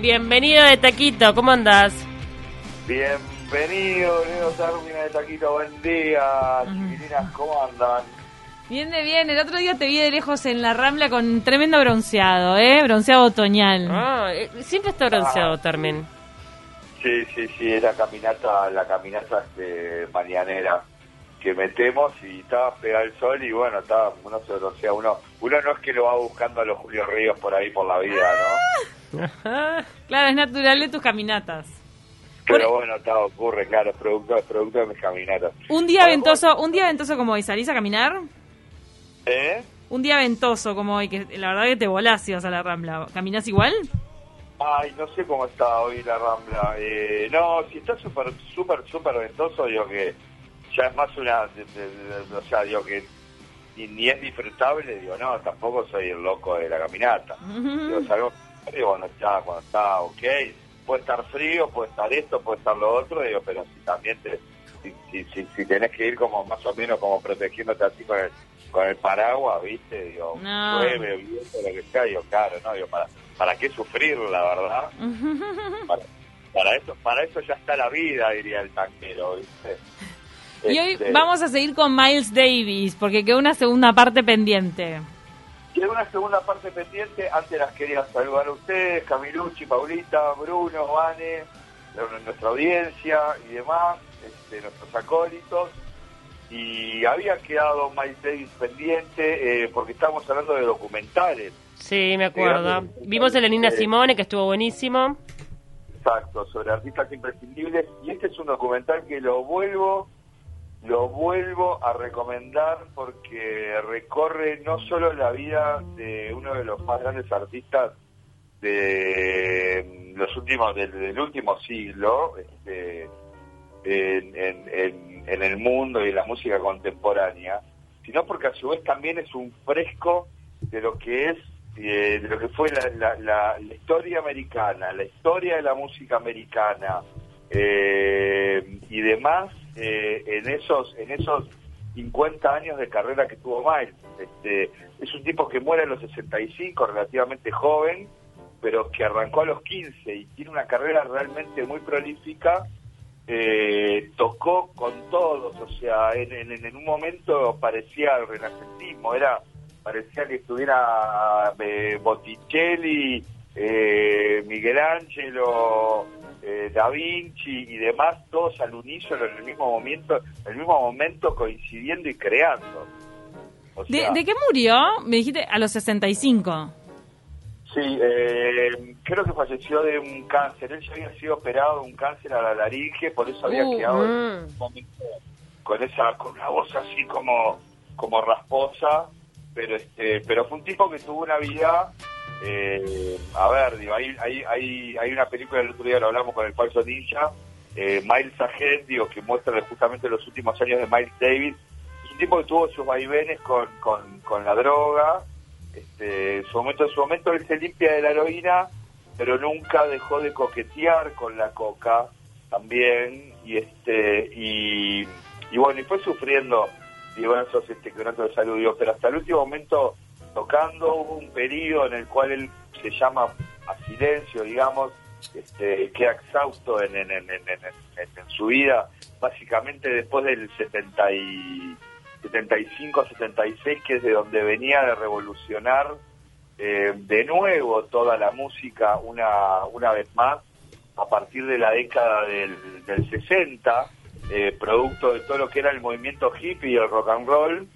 Bienvenido de Taquito, ¿cómo andás? Bienvenido, Leo Termin de Taquito, buen día, chiquilinas, ¿cómo andan? Bien de bien, el otro día te vi de lejos en la Rambla con tremendo bronceado, ¿eh? Bronceado otoñal. Ah, eh, siempre está bronceado, Termin. Sí, sí, sí, es la caminata, la caminata este, mañanera que metemos y estaba pegado el sol y bueno, estaba, uno se broncea, uno, uno no es que lo va buscando a los Julio Ríos por ahí por la vida, ¿no? Claro, es natural de tus caminatas. Pero bueno, está, ocurre, claro, es producto, es producto de mis caminatas. Un día Bueno, ventoso, un día ventoso como hoy, ¿salís a caminar? ¿Eh? Un día ventoso como hoy, que la verdad que te volás si vas a la Rambla. ¿Caminás igual? Ay, no sé cómo está hoy la Rambla. Eh, no, si está súper, súper, súper ventoso, digo que ya es más una... de- de- de- o sea, digo que ni, ni es disfrutable, digo, no, tampoco soy el loco de la caminata. Digo, salgo cuando está, cuando está ok, puede estar frío, puede estar esto, puede estar lo otro, digo, pero si también te... Si, si, si, si tenés que ir como más o menos como protegiéndote así con el, con el paraguas, viste, digo, No. llueve, viento, lo que sea, digo, claro, no, digo, para, ¿para qué sufrir, la verdad? para, para eso para eso ya está la vida diría el tanquero ¿viste? Y hoy Este, vamos a seguir con Miles Davis, porque quedó una segunda parte pendiente. Tiene una segunda parte pendiente antes las quería saludar a ustedes Camilucci Paulita Bruno Vane nuestra audiencia y demás este, nuestros acólitos y había quedado Miles Davis pendiente eh, porque estábamos hablando de documentales Sí, me acuerdo. Vimos el de Nina Simone, que estuvo buenísimo. Exacto, sobre artistas imprescindibles. Y este es un documental que lo vuelvo, lo vuelvo a recomendar porque recorre no solo la vida de uno de los más grandes artistas de los últimos, del, último siglo, este, en, el mundo y en la música contemporánea, sino porque a su vez también es un fresco de lo que es eh, de lo que fue la historia americana, la historia de la música americana eh, y demás eh, en esos en esos 50 años de carrera que tuvo Miles. Este, es un tipo que muere a los 65, relativamente joven, pero que arrancó a los 15 y tiene una carrera realmente muy prolífica. Eh, tocó con todos, o sea, en, en- en un momento parecía el renacentismo, era parecía que estuviera eh, Botticelli, eh, Miguel Ángelo, eh, Da Vinci y demás, todos al unísono en el mismo momento, en el mismo momento coincidiendo y creando. O ¿De, sea, de qué murió? Me dijiste a los 65. Sí, eh, creo que falleció de un cáncer. Él ya había sido operado de un cáncer a la laringe, por eso había Uh, quedado en mm. momento con esa, con una voz así como, como rasposa. Pero este, pero fue un tipo que tuvo una vida, eh, a ver, digo, hay, hay, hay, hay una película el otro día lo hablamos con el falso ninja, eh, Miles Ahead, que muestra justamente los últimos años de Miles Davis. Es un tipo que tuvo sus vaivenes con, con, con la droga, este, en su momento, en su momento él se limpia de la heroína, pero nunca dejó de coquetear con la coca también, y este, y, bueno, y fue sufriendo diversos este, de salud, digo, pero hasta el último momento tocando hubo un periodo en el cual él se llama a silencio, digamos, este, queda exhausto en, en, en, en, su vida, básicamente después del 70 y 75, 76, que es de donde venía de revolucionar eh, de nuevo toda la música una, una vez más, a partir de la década del, del 60, eh, producto de todo lo que era el movimiento hippie y el rock and roll.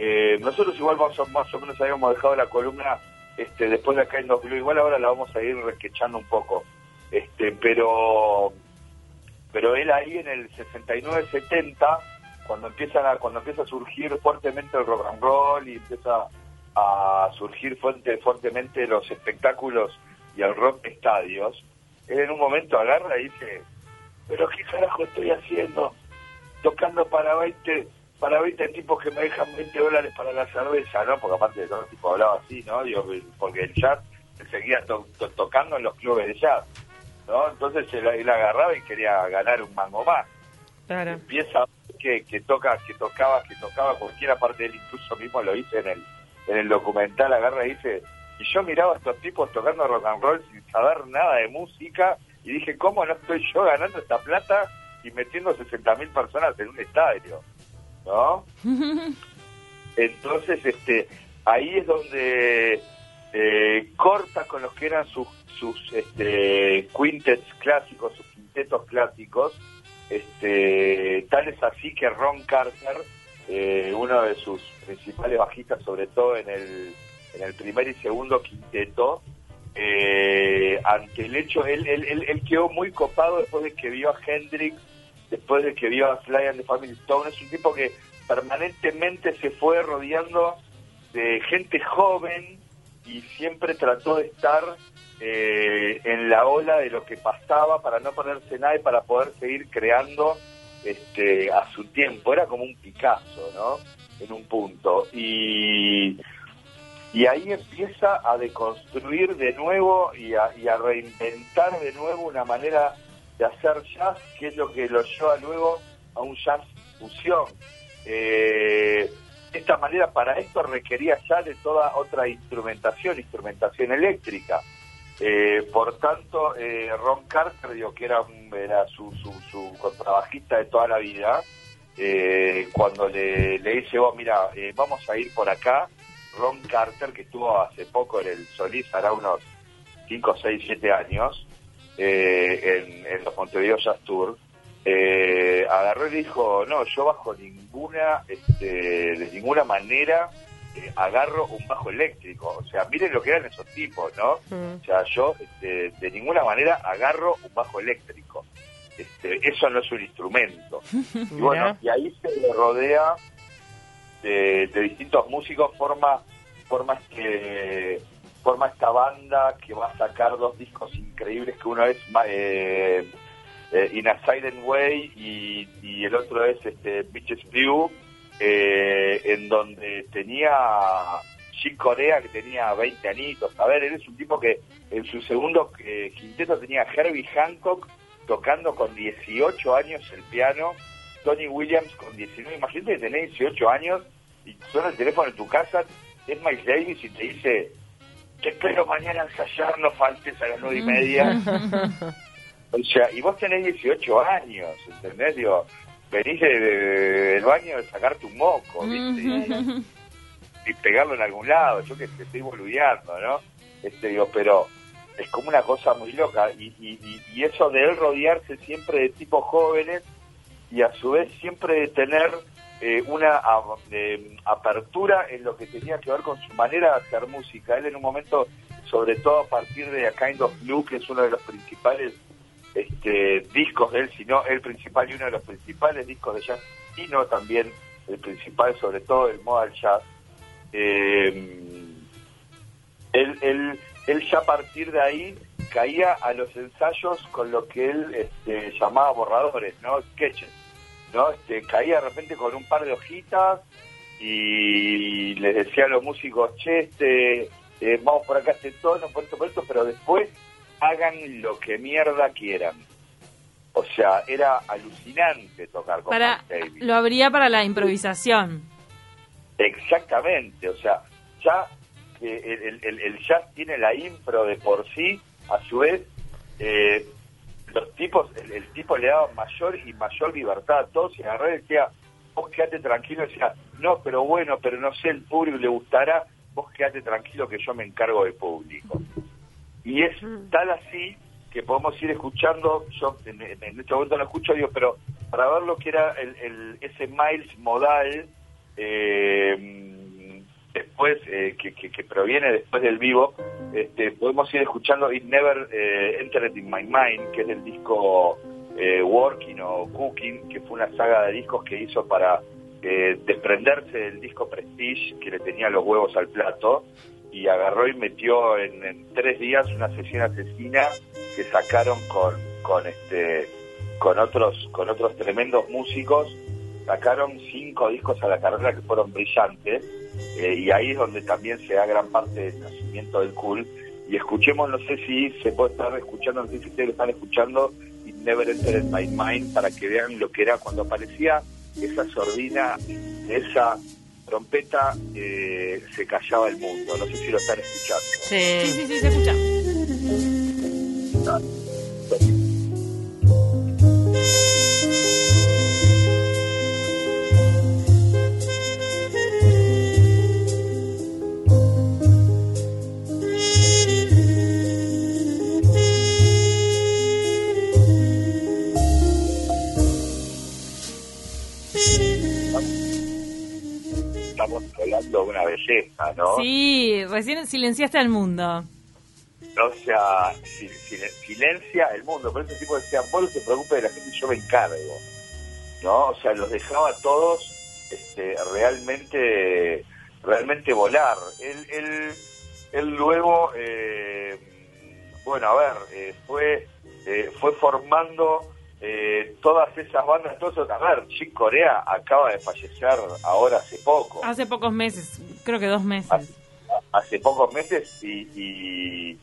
Eh, nosotros igual más o, más o menos habíamos dejado la columna este, después de acá en Dos Blue, igual ahora la vamos a ir resquechando un poco. Este, pero pero él ahí en el 69-70, cuando empiezan cuando empieza a surgir fuertemente el rock and roll y empieza a surgir fuerte, fuertemente los espectáculos y el rock estadios, él en un momento agarra y dice, pero qué carajo estoy haciendo, tocando para 20 para 20 tipos que me dejan 20 dólares para la cerveza, ¿no? Porque aparte de todo el tipo hablaba así, ¿no? Digo, porque el jazz seguía to- to- tocando en los clubes de jazz, ¿no? Entonces él, él agarraba y quería ganar un mango más. Claro. Empieza a ver que, que toca, que tocaba, que tocaba cualquiera parte de él, incluso mismo lo hice en el, en el documental, agarra y dice, Y yo miraba a estos tipos tocando rock and roll sin saber nada de música y dije, ¿cómo no estoy yo ganando esta plata y metiendo 60.000 personas en un estadio? ¿No? Entonces, este, ahí es donde eh, corta con los que eran sus, sus este, quintets clásicos, sus quintetos clásicos. Este, tal es así que Ron Carter, eh, uno de sus principales bajistas, sobre todo en el, en el primer y segundo quinteto, eh, ante el hecho, él, él, él, él quedó muy copado después de que vio a Hendrix, después de que vio a Sly and the Family Stone. Es un tipo que permanentemente se fue rodeando de gente joven y siempre trató de estar eh, en la ola de lo que pasaba para no ponerse nada y para poder seguir creando este, a su tiempo. Era como un Picasso, ¿no? En un punto. Y, y ahí empieza a deconstruir de nuevo y a, y a reinventar de nuevo una manera de hacer jazz, que es lo que lo lleva luego a un jazz fusión. Eh, de esta manera, para esto requería ya de toda otra instrumentación, instrumentación eléctrica. Eh, por tanto, eh, Ron Carter, digo, que era, un- era su, su, su contrabajista de toda la vida, eh, cuando le, le dice, oh, mira, eh, vamos a ir por acá, Ron Carter, que estuvo hace poco en el Solís, hará unos 5, 6, 7 años, eh, en, en los Montevideo Jazz Tour, eh, agarró y dijo, no, yo bajo ninguna, este, de ninguna manera eh, agarro un bajo eléctrico. O sea, miren lo que eran esos tipos, ¿no? Mm. O sea, yo este, de ninguna manera agarro un bajo eléctrico. Este, eso no es un instrumento. Y bueno, y ahí se le rodea de, de distintos músicos, forma, forma, este, forma esta banda que va a sacar dos discos increíbles, que uno es eh, eh, In a Silent Way y, el otro es este, Bitches Blue, eh, en donde tenía Chick Corea, que tenía 20 añitos. A ver, él es un tipo que en su segundo eh, quinteto tenía Herbie Hancock tocando con 18 años el piano, Tony Williams con 19. Imagínate que tenés 18 años y suena el teléfono en tu casa, es Miles Davis y te dice, te espero mañana a ensayar, no faltes a las nueve y media. O sea, y vos tenés 18 años, ¿entendés? Digo, venís de- de- del baño de sacarte un moco, ¿viste? Y, y pegarlo en algún lado, yo que te estoy boludeando, ¿no? Este, digo, pero es como una cosa muy loca. Y, y, y- y eso de él rodearse siempre de tipos jóvenes y a su vez siempre de tener eh, una eh, apertura en lo que tenía que ver con su manera de hacer música. Él en un momento, sobre todo a partir de A Kind of Blue, que es uno de los principales este, discos de él, sino el principal y uno de los principales discos de jazz, y no también el principal, sobre todo el modal jazz. Eh, él, él, él ya a partir de ahí caía a los ensayos con lo que él este, llamaba borradores, ¿no? Sketches, ¿no? Este, caía de repente con un par de hojitas y les decía a los músicos, che, este, eh, vamos por acá este tono, por esto, por esto, pero después hagan lo que mierda quieran. O sea, era alucinante tocar con Para, Miles Davis. lo habría para la improvisación. Exactamente, o sea, ya el- el- el jazz tiene la impro de por sí, a su vez, eh, los tipos, el, el tipo le daba mayor y mayor libertad a todos y agarró y decía, vos quedate tranquilo, decía, no, pero bueno, pero no sé, el público le gustará, vos quedate tranquilo que yo me encargo del público. Y es tal así que podemos ir escuchando, yo en, en- este momento lo escucho, digo, pero para ver lo que era el, el- ese Miles modal, eh, después, eh, que, que- que proviene después del vivo, este, podemos ir escuchando It Never eh, Entered in My Mind, que es el disco eh, Working o Cooking, que fue una saga de discos que hizo para eh, desprenderse del disco Prestige, que le tenía los huevos al plato, y agarró y metió en, tres días una sesión asesina que sacaron con, con este con otros con otros tremendos músicos sacaron cinco discos a la carrera que fueron brillantes eh, y ahí es donde también se da gran parte del nacimiento del cool y escuchemos no sé si se puede estar escuchando no sé si ustedes lo están escuchando Never Entered My Mind para que vean lo que era cuando aparecía esa sordina esa trompeta eh, se callaba el mundo. No sé si lo están escuchando. Sí, Sí. sí, sí, se escucha. Estamos belleza, ¿no? Sí, recién silenciaste al mundo. O sea, si- si- silencia el mundo. Por eso el tipo decía, vos no te preocupes de la gente, yo me encargo. ¿No? O sea, los dejaba a todos este, realmente realmente volar. Él, él, él luego, eh, bueno, a ver, eh, fue, eh, fue formando eh, todas esas bandas. Esos- a ver, Chick Corea acaba de fallecer ahora hace poco. Hace pocos meses, creo que dos meses. hace pocos meses y, y,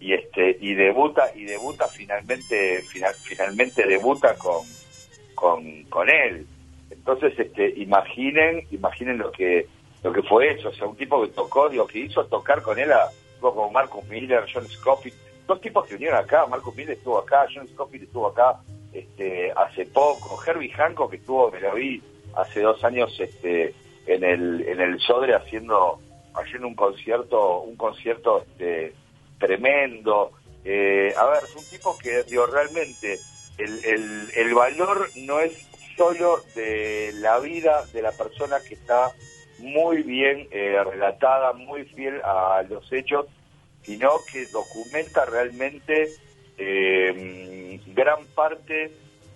y, este y debuta y debuta finalmente final- finalmente debuta con, con con él entonces este imaginen imaginen lo que lo que fue eso o sea un tipo que tocó digo que hizo tocar con él a como Marcus Miller John Scofield dos tipos que vinieron acá Marcus Miller estuvo acá John Scofield estuvo acá este hace poco. Herbie Hancock que estuvo me lo vi hace dos años este en el en el Sodre haciendo haciendo un concierto un concierto este, tremendo. Eh, a ver es un tipo que digo realmente el, el, el valor no es solo de la vida de la persona que está muy bien eh, relatada muy fiel a los hechos sino que documenta realmente eh, gran parte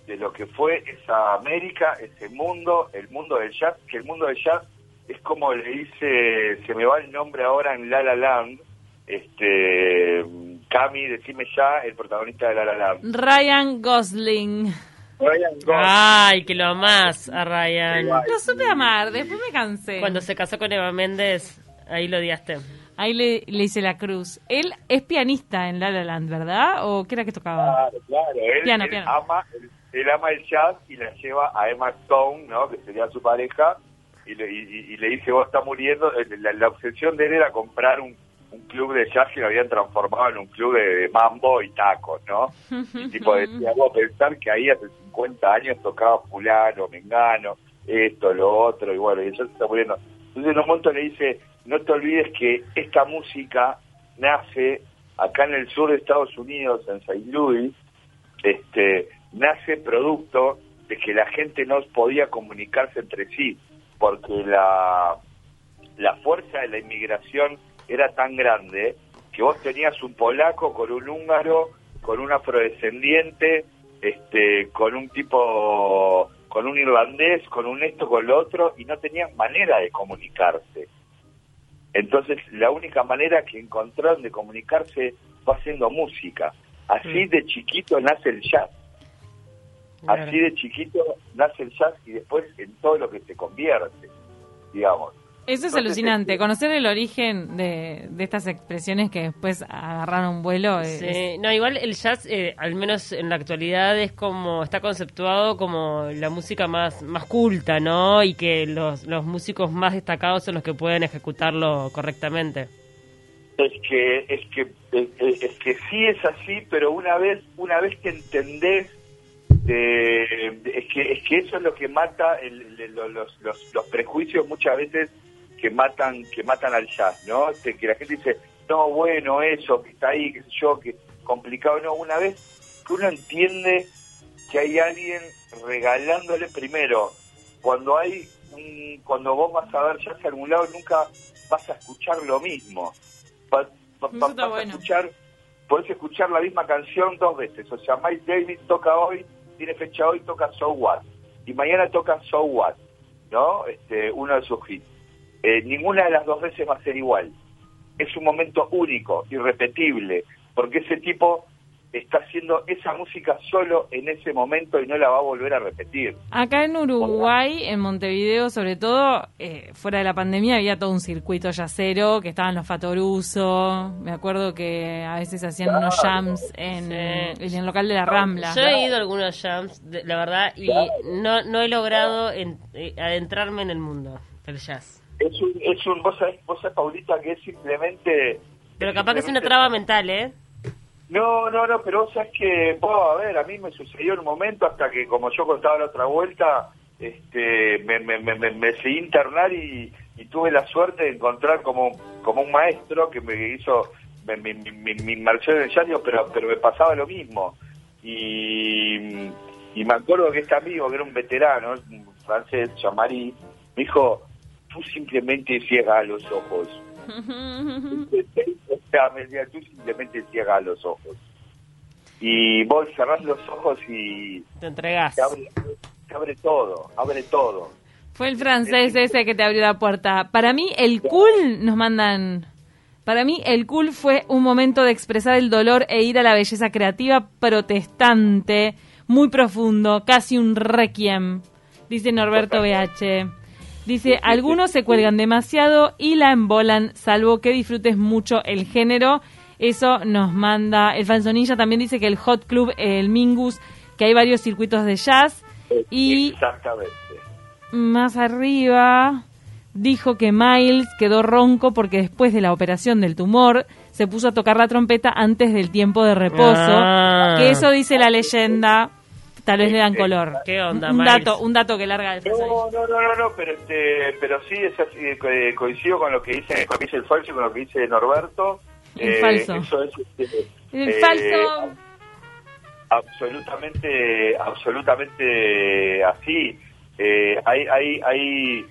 de lo que fue esa América, ese mundo, el mundo del jazz, que el mundo del jazz es como le dice, se me va el nombre ahora en La La Land, este, Cami, decime ya, el protagonista de La La Land. Ryan Gosling. Ryan Gosling. Ay, que lo amás a Ryan. Lo supe amar, después me cansé. Cuando se casó con Eva Méndez, ahí lo odiaste. Ahí le, le hice la cruz. Él es pianista en La La Land, ¿verdad? ¿O qué era que tocaba? Claro, claro, él, Piano, él piano. ama, él, él ama el jazz y la lleva a Emma Stone, ¿no? Que sería su pareja, y le, y, le dice, vos estás muriendo. Eh, La, la obsesión de él era comprar un, un club de jazz que lo habían transformado en un club de, de mambo y tacos, ¿no? Y tipo decía, vos pensar que ahí hace 50 años tocaba fulano, mengano, esto, lo otro, y bueno, y eso se está muriendo. Entonces momento le dice, no te olvides que esta música nace acá en el sur de Estados Unidos, en St. Louis, este, nace producto de que la gente no podía comunicarse entre sí, porque la, la fuerza de la inmigración era tan grande que vos tenías un polaco con un húngaro, con un afrodescendiente, este, con un tipo, con un irlandés, con un esto, con lo otro, y no tenían manera de comunicarse. Entonces, la única manera que encontraron de comunicarse fue haciendo música. Así Mm. de chiquito nace el jazz. Claro. Así de chiquito nace el jazz y después en todo lo que se convierte, digamos. Eso es Entonces, alucinante. Conocer el origen de, de estas expresiones que después agarraron vuelo. es- Sí, no, igual el jazz, eh, al menos en la actualidad, es como, está conceptuado como la música más, más culta, ¿no? Y que los, los músicos más destacados son los que pueden ejecutarlo correctamente. Es que es que es, que sí es así, pero una vez una vez que entendés eh, es que es que eso es lo que mata el- el- lo- los, los, los prejuicios muchas veces que matan que matan al jazz, ¿no? Este, que la gente dice no bueno eso que está ahí qué sé yo que complicado no una vez que uno entiende que hay alguien regalándole primero cuando hay un, cuando vos vas a ver jazz a algún lado nunca vas a escuchar lo mismo. Vas bueno. a escuchar podés escuchar la misma canción dos veces. O sea Miles Davis toca hoy tiene fecha hoy toca So What. Y mañana toca So What no este uno de sus hits Eh, ninguna de las dos veces va a ser igual es un momento único irrepetible porque ese tipo está haciendo esa música solo en ese momento y no la va a volver a repetir Acá en Uruguay, en Montevideo sobre todo, eh, fuera de la pandemia había todo un circuito yacero, que estaban los Fatoruso, me acuerdo que a veces hacían unos jams en, Sí. en el local de la Rambla. Yo he ido a algunos jams, la verdad, y no, no he logrado en- eh, adentrarme en el mundo del jazz. Es un, es un vos sabés, vos sabés, Paulita, que es simplemente... Pero capaz que es una traba mental, ¿eh? No, no, no, pero vos sabés que, vos, a ver, a mí me sucedió en un momento hasta que, como yo contaba la otra vuelta, este, me, me, me, me, me seguí internar y, y tuve la suerte de encontrar como, como un maestro que me hizo, me, me, me, me- me inmersió en el llanto, pero, pero me pasaba lo mismo. Y, y me acuerdo que este amigo, que era un veterano, un francés, Chamari, me dijo, tú simplemente ciegas los ojos. O sea, me decía, tú simplemente ciegas los ojos. Y vos cerrás los ojos y Te entregás. te abre, te abre todo, abre todo. Fue el francés ese que te abrió la puerta. Para mí, el cool, nos mandan. Para mí, el cool fue un momento de expresar el dolor e ir a la belleza creativa protestante, muy profundo, casi un requiem, dice Norberto BH. Dice, algunos se cuelgan demasiado y la embolan, salvo que disfrutes mucho el género. Eso nos manda. El Fanzonilla también dice que el Hot Club, el Mingus, que hay varios circuitos de jazz. Y Exactamente. más arriba dijo que Miles quedó ronco porque después de la operación del tumor se puso a tocar la trompeta antes del tiempo de reposo. Ah. Que eso dice la leyenda. Tal vez le dan color. ¿Qué onda, un Miles? dato, un dato que larga el No, no, no, no, no, pero este, pero sí es así, eh, coincido con lo que dice, con lo que dice el falso y con lo que dice Norberto. El falso. Eso es este, El eh, falso. absolutamente absolutamente así Eh, hay hay hay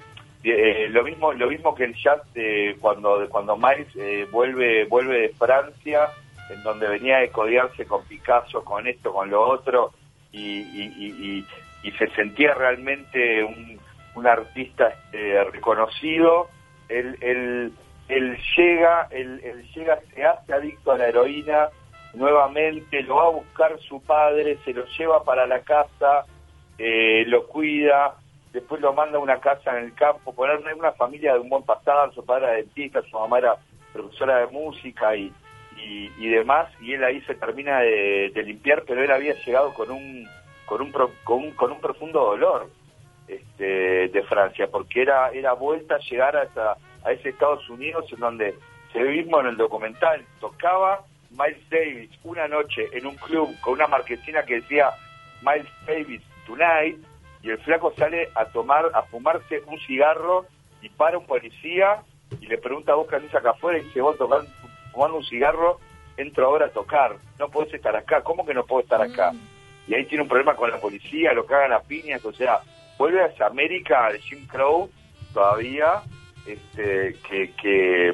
eh, lo mismo lo mismo que el jazz de cuando de cuando Miles eh, vuelve vuelve de Francia en donde venía a codiarse con Picasso con esto con lo otro y, y, y- y- se sentía realmente un, artista este, reconocido. Él, él, él llega él, él llega se hace adicto a la heroína nuevamente lo va a buscar su padre, se lo lleva para la casa, eh, lo cuida, después lo manda a una casa en el campo, ponerle una familia de un buen pasado, su padre era dentista, su mamá era profesora de música y, y, demás, y él ahí se termina de, limpiar, pero él había llegado con un con un, pro- con un, con un profundo dolor este, de Francia, porque era era vuelta a llegar a, esa- a ese Estados Unidos en donde se ve mismo en el documental, tocaba Miles Davis una noche en un club con una marquesina que decía Miles Davis Tonight y el flaco sale a tomar, a fumarse un cigarro y para un policía y le pregunta, ¿vos qué acá afuera? Y dice, vos tocando, fumando un cigarro, entro ahora a tocar, no podés estar acá, ¿cómo que no puedo estar acá? Y ahí tiene un problema con la policía, lo cagan a piñas, o sea, vuelve a esa América de Jim Crow todavía, este, que, que,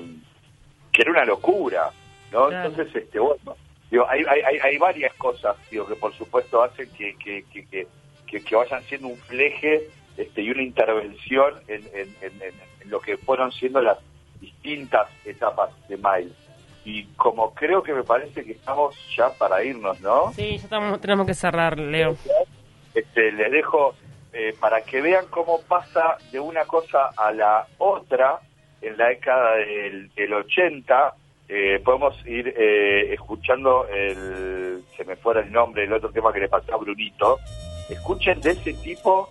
que era una locura, ¿no? Claro. Entonces, este, bueno, digo, hay, hay, hay, varias cosas, digo, que por supuesto hacen que, que, que, que, que- que vayan siendo un fleje este, y una intervención en, en, en- en- en lo que fueron siendo las distintas etapas de Miles. Y como creo que me parece que estamos ya para irnos, ¿no? Sí, ya estamos, tenemos que cerrar, Leo. este, les dejo eh, para que vean cómo pasa de una cosa a la otra en la década del, del 80. eh, podemos ir eh, escuchando el, se me fuera el nombre, el otro tema que le pasó a Brunito. Escuchen de ese tipo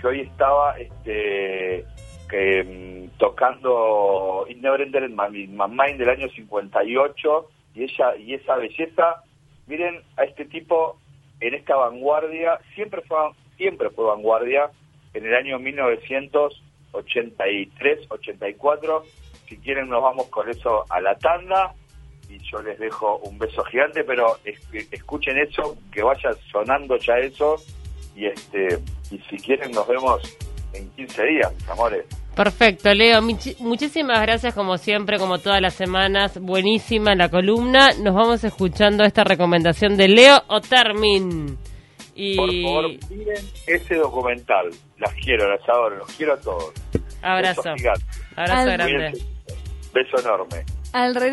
que hoy estaba este, que, mm, tocando In Never My Mind del año 58 y ella y esa belleza miren a este tipo en esta vanguardia siempre fue siempre fue vanguardia en el año 1983 84 si quieren nos vamos con eso a la tanda y yo les dejo un beso gigante pero es- escuchen eso que vaya sonando ya eso y este y si quieren nos vemos en 15 días mis amores Perfecto, Leo. Muchísimas gracias, como siempre, como todas las semanas. Buenísima la columna. Nos vamos escuchando esta recomendación de Leo Otermin. Y por favor miren ese documental las quiero las adoro los quiero a todos abrazo. Abrazo Al- grande. Beso enorme Al regreso.